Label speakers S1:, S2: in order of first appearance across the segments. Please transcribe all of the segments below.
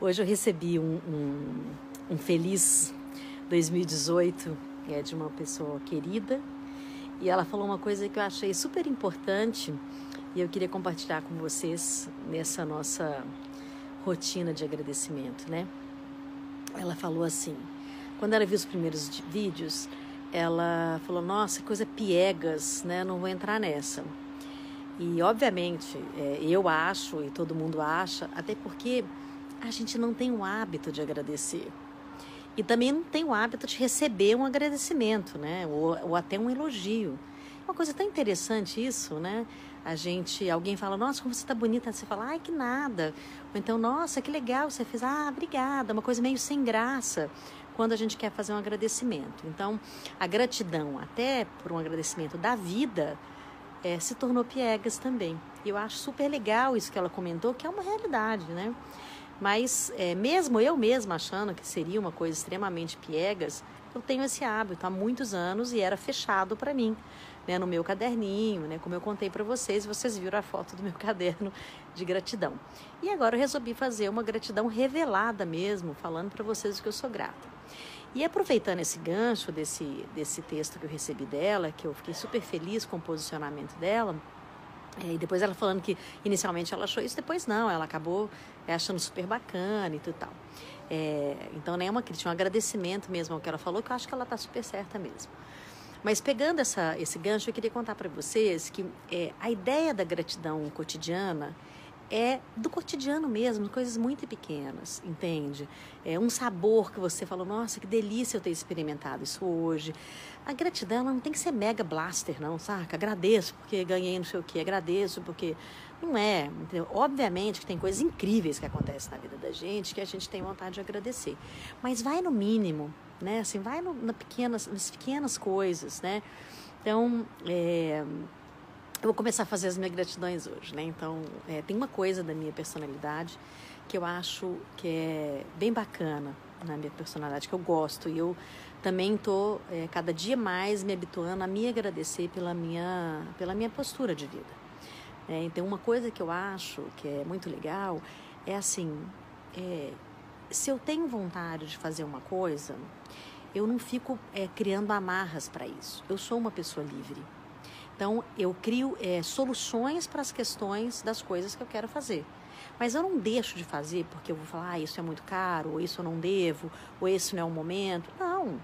S1: Hoje eu recebi um, um, um feliz 2018 é de uma pessoa querida e ela falou uma coisa que eu achei super importante e eu queria compartilhar com vocês nessa nossa rotina de agradecimento, né? Ela falou assim, quando ela viu os primeiros vídeos, ela falou: Nossa, coisa piegas, né? Não vou entrar nessa. E obviamente, é, eu acho e todo mundo acha, até porque a gente não tem o hábito de agradecer. E também não tem o hábito de receber um agradecimento, né? Ou, ou até um elogio. Uma coisa tão interessante isso, né? A gente, alguém fala, nossa, como você está bonita, você fala, ai, que nada. Ou então, nossa, que legal você fez, ah, obrigada. Uma coisa meio sem graça quando a gente quer fazer um agradecimento. Então, a gratidão, até por um agradecimento da vida, é, se tornou piegas também. E eu acho super legal isso que ela comentou, que é uma realidade, né? Mas é, mesmo eu mesma achando que seria uma coisa extremamente piegas, eu tenho esse hábito há muitos anos e era fechado para mim, né, no meu caderninho, né, como eu contei para vocês, vocês viram a foto do meu caderno de gratidão. E agora eu resolvi fazer uma gratidão revelada mesmo, falando para vocês que eu sou grata. E aproveitando esse gancho desse, desse texto que eu recebi dela, que eu fiquei super feliz com o posicionamento dela, é, e depois ela falando que inicialmente ela achou isso, depois não, ela acabou é, achando super bacana e tudo tal. É, então nem é uma crítica, um agradecimento mesmo ao que ela falou, que eu acho que ela está super certa mesmo. Mas pegando essa, esse gancho, eu queria contar para vocês que é, a ideia da gratidão cotidiana é do cotidiano mesmo, coisas muito pequenas, entende? É um sabor que você falou, nossa, que delícia eu ter experimentado isso hoje. A gratidão não tem que ser mega blaster, não, saca? Agradeço porque ganhei não sei o que, agradeço porque. Não é. Entendeu? Obviamente que tem coisas incríveis que acontecem na vida da gente que a gente tem vontade de agradecer. Mas vai no mínimo, né? Assim, vai no, na pequenas, nas pequenas coisas, né? Então, é eu vou começar a fazer as minhas gratidões hoje, né? Então, é, tem uma coisa da minha personalidade que eu acho que é bem bacana na minha personalidade, que eu gosto. E eu também estou é, cada dia mais me habituando a me agradecer pela minha, pela minha postura de vida. É, então, uma coisa que eu acho que é muito legal é assim: é, se eu tenho vontade de fazer uma coisa, eu não fico é, criando amarras para isso. Eu sou uma pessoa livre. Então, eu crio é, soluções para as questões das coisas que eu quero fazer. Mas eu não deixo de fazer porque eu vou falar, ah, isso é muito caro, ou isso eu não devo, ou esse não é o momento. Não.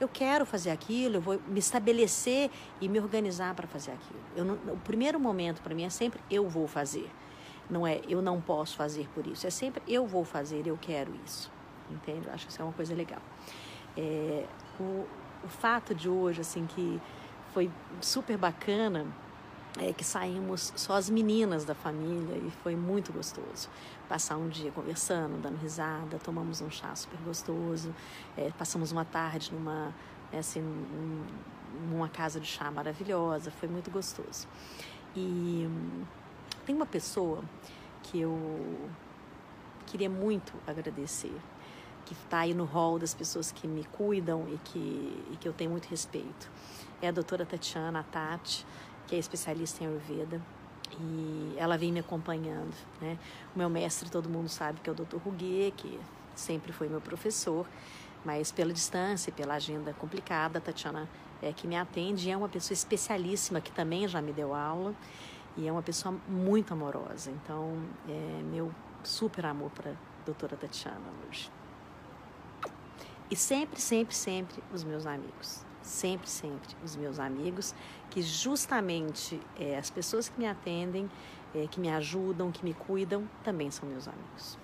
S1: Eu quero fazer aquilo, eu vou me estabelecer e me organizar para fazer aquilo. Não, o primeiro momento para mim é sempre eu vou fazer. Não é eu não posso fazer por isso. É sempre eu vou fazer, eu quero isso. Entende? Eu acho que isso é uma coisa legal. É, o, o fato de hoje, assim, que foi super bacana é que saímos só as meninas da família e foi muito gostoso. Passar um dia conversando, dando risada, tomamos um chá super gostoso, é, passamos uma tarde numa, né, assim, numa casa de chá maravilhosa, foi muito gostoso. E hum, tem uma pessoa que eu queria muito agradecer, que está aí no hall das pessoas que me cuidam e que, e que eu tenho muito respeito é a doutora Tatiana, Tati, que é especialista em Ayurveda. E ela vem me acompanhando, né? O meu mestre, todo mundo sabe que é o Dr. Ruguet, que sempre foi meu professor, mas pela distância e pela agenda complicada, a Tatiana é que me atende e é uma pessoa especialíssima que também já me deu aula e é uma pessoa muito amorosa. Então, é meu super amor para a doutora Tatiana hoje. E sempre, sempre, sempre os meus amigos sempre, sempre os meus amigos, que justamente é, as pessoas que me atendem, é, que me ajudam, que me cuidam, também são meus amigos.